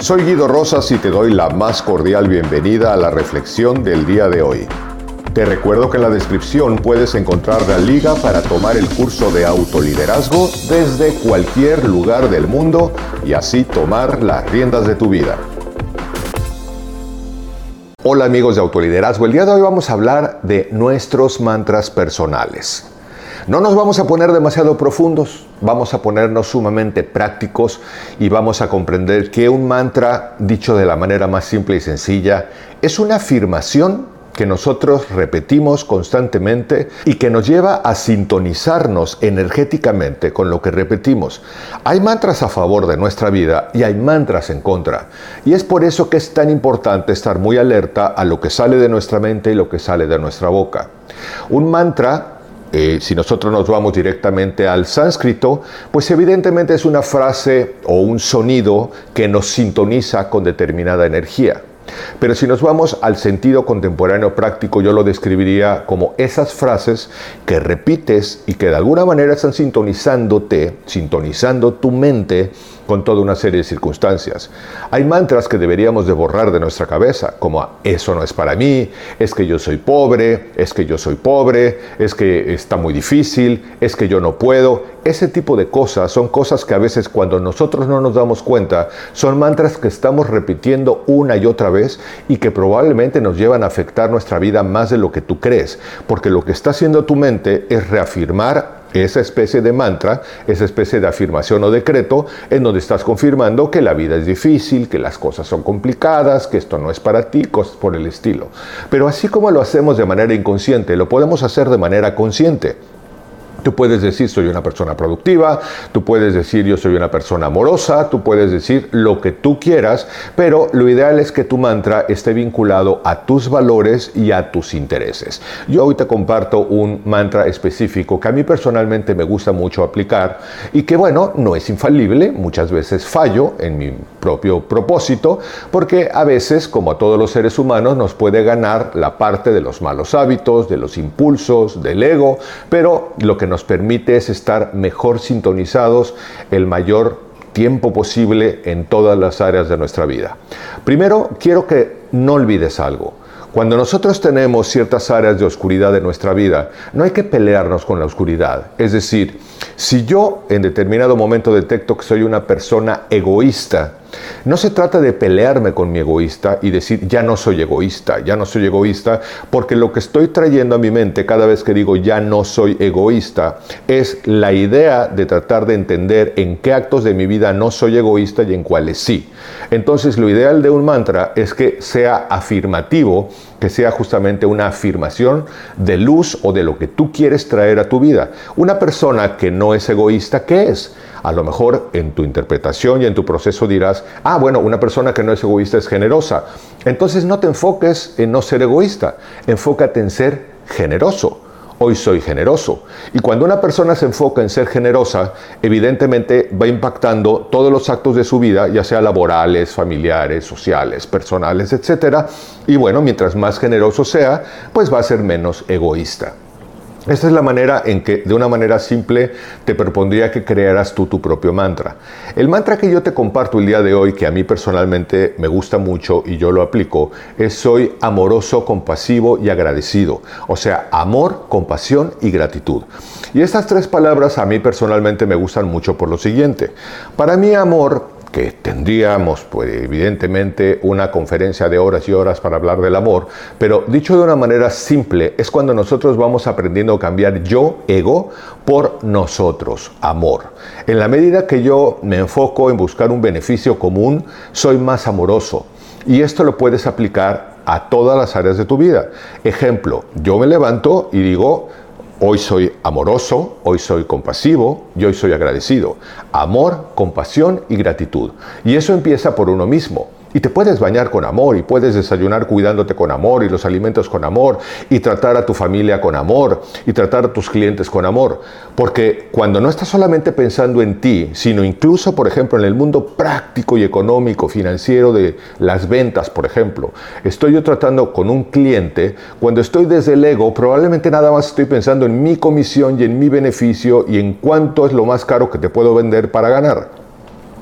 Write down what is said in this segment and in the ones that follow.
Soy Guido Rosas y te doy la más cordial bienvenida a la reflexión del día de hoy. Te recuerdo que en la descripción puedes encontrar la liga para tomar el curso de autoliderazgo desde cualquier lugar del mundo y así tomar las riendas de tu vida. Hola amigos de autoliderazgo, el día de hoy vamos a hablar de nuestros mantras personales. No nos vamos a poner demasiado profundos, vamos a ponernos sumamente prácticos y vamos a comprender que un mantra, dicho de la manera más simple y sencilla, es una afirmación que nosotros repetimos constantemente y que nos lleva a sintonizarnos energéticamente con lo que repetimos. Hay mantras a favor de nuestra vida y hay mantras en contra. Y es por eso que es tan importante estar muy alerta a lo que sale de nuestra mente y lo que sale de nuestra boca. Un mantra eh, si nosotros nos vamos directamente al sánscrito, pues evidentemente es una frase o un sonido que nos sintoniza con determinada energía. Pero si nos vamos al sentido contemporáneo práctico, yo lo describiría como esas frases que repites y que de alguna manera están sintonizándote, sintonizando tu mente con toda una serie de circunstancias. Hay mantras que deberíamos de borrar de nuestra cabeza, como eso no es para mí, es que yo soy pobre, es que yo soy pobre, es que está muy difícil, es que yo no puedo. Ese tipo de cosas son cosas que a veces cuando nosotros no nos damos cuenta son mantras que estamos repitiendo una y otra vez y que probablemente nos llevan a afectar nuestra vida más de lo que tú crees, porque lo que está haciendo tu mente es reafirmar esa especie de mantra, esa especie de afirmación o decreto en donde estás confirmando que la vida es difícil, que las cosas son complicadas, que esto no es para ti, cosas por el estilo. Pero así como lo hacemos de manera inconsciente, lo podemos hacer de manera consciente. Tú puedes decir soy una persona productiva, tú puedes decir yo soy una persona amorosa, tú puedes decir lo que tú quieras, pero lo ideal es que tu mantra esté vinculado a tus valores y a tus intereses. Yo hoy te comparto un mantra específico que a mí personalmente me gusta mucho aplicar y que bueno, no es infalible, muchas veces fallo en mi propio propósito, porque a veces, como a todos los seres humanos, nos puede ganar la parte de los malos hábitos, de los impulsos, del ego, pero lo que nos permite es estar mejor sintonizados el mayor tiempo posible en todas las áreas de nuestra vida. Primero, quiero que no olvides algo. Cuando nosotros tenemos ciertas áreas de oscuridad en nuestra vida, no hay que pelearnos con la oscuridad. Es decir, si yo en determinado momento detecto que soy una persona egoísta, no se trata de pelearme con mi egoísta y decir, ya no soy egoísta, ya no soy egoísta, porque lo que estoy trayendo a mi mente cada vez que digo, ya no soy egoísta, es la idea de tratar de entender en qué actos de mi vida no soy egoísta y en cuáles sí. Entonces, lo ideal de un mantra es que sea afirmativo, que sea justamente una afirmación de luz o de lo que tú quieres traer a tu vida. Una persona que no es egoísta, ¿qué es? A lo mejor en tu interpretación y en tu proceso dirás, ah, bueno, una persona que no es egoísta es generosa. Entonces no te enfoques en no ser egoísta, enfócate en ser generoso. Hoy soy generoso. Y cuando una persona se enfoca en ser generosa, evidentemente va impactando todos los actos de su vida, ya sea laborales, familiares, sociales, personales, etc. Y bueno, mientras más generoso sea, pues va a ser menos egoísta. Esta es la manera en que, de una manera simple, te propondría que crearas tú tu propio mantra. El mantra que yo te comparto el día de hoy, que a mí personalmente me gusta mucho y yo lo aplico, es soy amoroso, compasivo y agradecido. O sea, amor, compasión y gratitud. Y estas tres palabras a mí personalmente me gustan mucho por lo siguiente. Para mí amor que tendríamos, pues evidentemente, una conferencia de horas y horas para hablar del amor, pero dicho de una manera simple, es cuando nosotros vamos aprendiendo a cambiar yo, ego, por nosotros, amor. En la medida que yo me enfoco en buscar un beneficio común, soy más amoroso. Y esto lo puedes aplicar a todas las áreas de tu vida. Ejemplo, yo me levanto y digo, Hoy soy amoroso, hoy soy compasivo y hoy soy agradecido. Amor, compasión y gratitud. Y eso empieza por uno mismo. Y te puedes bañar con amor y puedes desayunar cuidándote con amor y los alimentos con amor y tratar a tu familia con amor y tratar a tus clientes con amor. Porque cuando no estás solamente pensando en ti, sino incluso, por ejemplo, en el mundo práctico y económico, financiero de las ventas, por ejemplo, estoy yo tratando con un cliente, cuando estoy desde el ego, probablemente nada más estoy pensando en mi comisión y en mi beneficio y en cuánto es lo más caro que te puedo vender para ganar.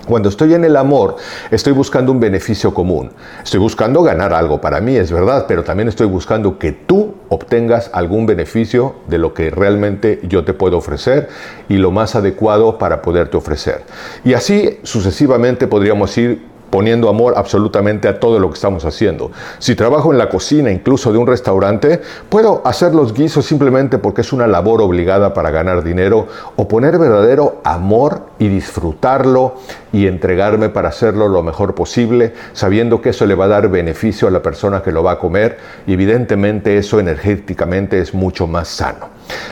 Cuando estoy en el amor, estoy buscando un beneficio común. Estoy buscando ganar algo para mí, es verdad, pero también estoy buscando que tú obtengas algún beneficio de lo que realmente yo te puedo ofrecer y lo más adecuado para poderte ofrecer. Y así sucesivamente podríamos ir poniendo amor absolutamente a todo lo que estamos haciendo. Si trabajo en la cocina, incluso de un restaurante, puedo hacer los guisos simplemente porque es una labor obligada para ganar dinero o poner verdadero amor y disfrutarlo y entregarme para hacerlo lo mejor posible, sabiendo que eso le va a dar beneficio a la persona que lo va a comer y evidentemente eso energéticamente es mucho más sano.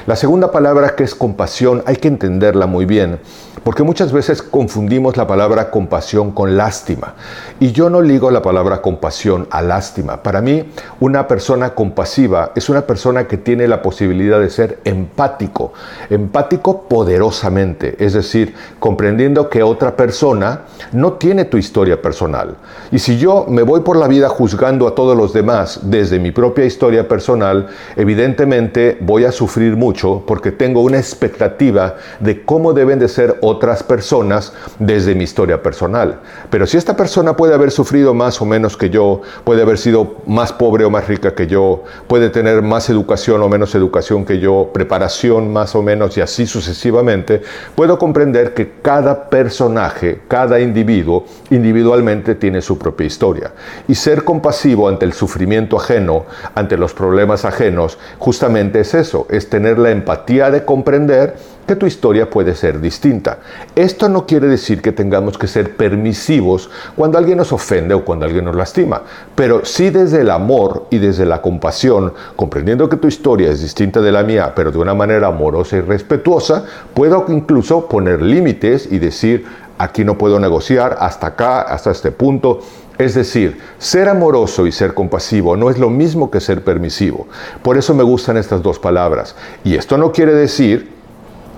La segunda palabra que es compasión hay que entenderla muy bien, porque muchas veces confundimos la palabra compasión con lástima. Y yo no ligo la palabra compasión a lástima. Para mí, una persona compasiva es una persona que tiene la posibilidad de ser empático, empático poderosamente, es decir, comprendiendo que otra persona no tiene tu historia personal. Y si yo me voy por la vida juzgando a todos los demás desde mi propia historia personal, evidentemente voy a sufrir mucho porque tengo una expectativa de cómo deben de ser otras personas desde mi historia personal. Pero si esta persona puede haber sufrido más o menos que yo, puede haber sido más pobre o más rica que yo, puede tener más educación o menos educación que yo, preparación más o menos y así sucesivamente, puedo comprender que cada personaje, cada individuo, individualmente tiene su propia historia. Y ser compasivo ante el sufrimiento ajeno, ante los problemas ajenos, justamente es eso, es tener la empatía de comprender que tu historia puede ser distinta. Esto no quiere decir que tengamos que ser permisivos cuando alguien nos ofende o cuando alguien nos lastima, pero sí desde el amor y desde la compasión, comprendiendo que tu historia es distinta de la mía, pero de una manera amorosa y respetuosa, puedo incluso poner límites y decir, aquí no puedo negociar, hasta acá, hasta este punto. Es decir, ser amoroso y ser compasivo no es lo mismo que ser permisivo. Por eso me gustan estas dos palabras. Y esto no quiere decir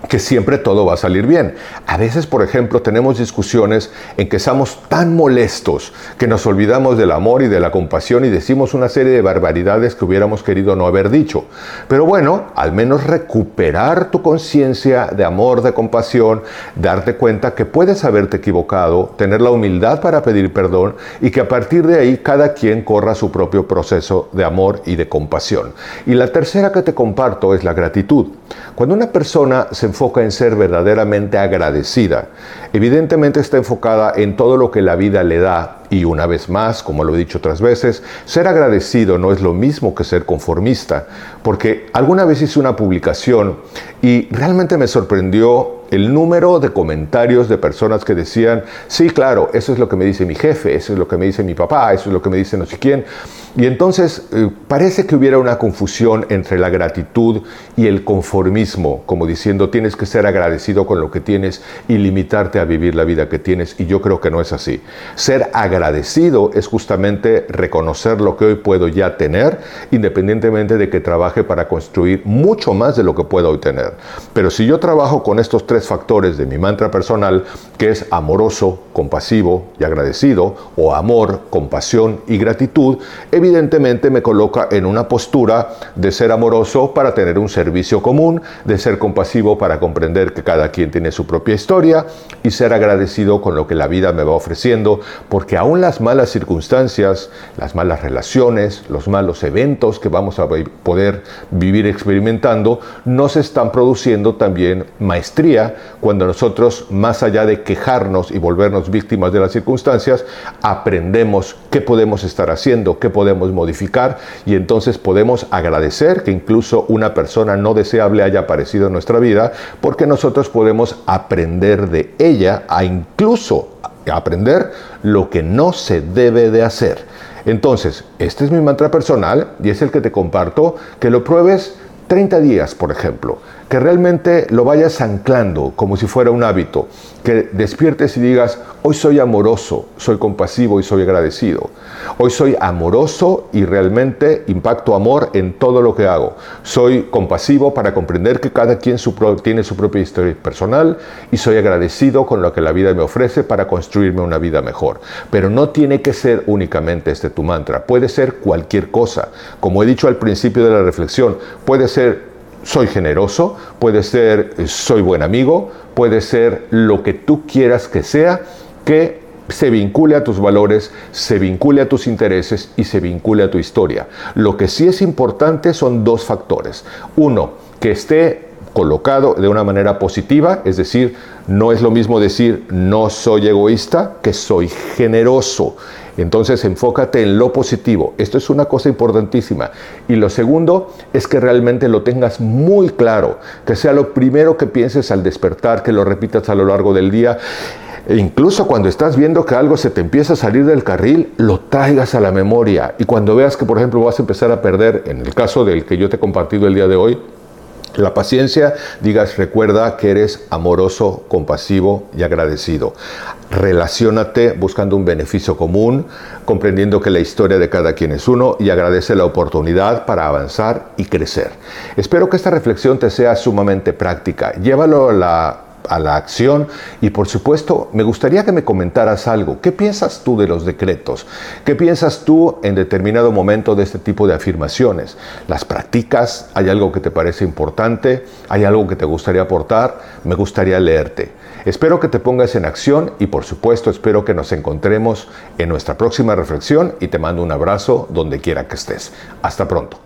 que siempre todo va a salir bien. A veces, por ejemplo, tenemos discusiones en que estamos tan molestos que nos olvidamos del amor y de la compasión y decimos una serie de barbaridades que hubiéramos querido no haber dicho. Pero bueno, al menos recuperar tu conciencia de amor, de compasión, darte cuenta que puedes haberte equivocado, tener la humildad para pedir perdón y que a partir de ahí cada quien corra su propio proceso de amor y de compasión. Y la tercera que te comparto es la gratitud. Cuando una persona se enfoca en ser verdaderamente agradecida. Evidentemente está enfocada en todo lo que la vida le da y una vez más, como lo he dicho otras veces, ser agradecido no es lo mismo que ser conformista, porque alguna vez hice una publicación y realmente me sorprendió el número de comentarios de personas que decían, sí, claro, eso es lo que me dice mi jefe, eso es lo que me dice mi papá, eso es lo que me dice no sé quién. Y entonces eh, parece que hubiera una confusión entre la gratitud y el conformismo, como diciendo tienes que ser agradecido con lo que tienes y limitarte a vivir la vida que tienes. Y yo creo que no es así. Ser agradecido es justamente reconocer lo que hoy puedo ya tener, independientemente de que trabaje para construir mucho más de lo que puedo hoy tener. Pero si yo trabajo con estos tres factores de mi mantra personal, que es amoroso, compasivo y agradecido, o amor, compasión y gratitud, evidentemente me coloca en una postura de ser amoroso para tener un servicio común, de ser compasivo para comprender que cada quien tiene su propia historia y ser agradecido con lo que la vida me va ofreciendo, porque aún las malas circunstancias, las malas relaciones, los malos eventos que vamos a poder vivir experimentando, nos están produciendo también maestría cuando nosotros, más allá de quejarnos y volvernos víctimas de las circunstancias, aprendemos qué podemos estar haciendo, qué podemos modificar y entonces podemos agradecer que incluso una persona no deseable haya aparecido en nuestra vida porque nosotros podemos aprender de ella a incluso aprender lo que no se debe de hacer. Entonces, este es mi mantra personal y es el que te comparto, que lo pruebes 30 días, por ejemplo que realmente lo vayas anclando como si fuera un hábito, que despiertes y digas, hoy soy amoroso, soy compasivo y soy agradecido. Hoy soy amoroso y realmente impacto amor en todo lo que hago. Soy compasivo para comprender que cada quien tiene su propia historia personal y soy agradecido con lo que la vida me ofrece para construirme una vida mejor. Pero no tiene que ser únicamente este tu mantra, puede ser cualquier cosa. Como he dicho al principio de la reflexión, puede ser soy generoso, puede ser soy buen amigo, puede ser lo que tú quieras que sea, que se vincule a tus valores, se vincule a tus intereses y se vincule a tu historia. Lo que sí es importante son dos factores. Uno, que esté colocado de una manera positiva, es decir, no es lo mismo decir no soy egoísta que soy generoso. Entonces enfócate en lo positivo. Esto es una cosa importantísima. Y lo segundo es que realmente lo tengas muy claro, que sea lo primero que pienses al despertar, que lo repitas a lo largo del día. E incluso cuando estás viendo que algo se te empieza a salir del carril, lo traigas a la memoria. Y cuando veas que, por ejemplo, vas a empezar a perder, en el caso del que yo te he compartido el día de hoy, la paciencia, digas, recuerda que eres amoroso, compasivo y agradecido. Relaciónate buscando un beneficio común, comprendiendo que la historia de cada quien es uno y agradece la oportunidad para avanzar y crecer. Espero que esta reflexión te sea sumamente práctica. Llévalo a la a la acción y por supuesto me gustaría que me comentaras algo. ¿Qué piensas tú de los decretos? ¿Qué piensas tú en determinado momento de este tipo de afirmaciones? ¿Las practicas? ¿Hay algo que te parece importante? ¿Hay algo que te gustaría aportar? Me gustaría leerte. Espero que te pongas en acción y por supuesto espero que nos encontremos en nuestra próxima reflexión y te mando un abrazo donde quiera que estés. Hasta pronto.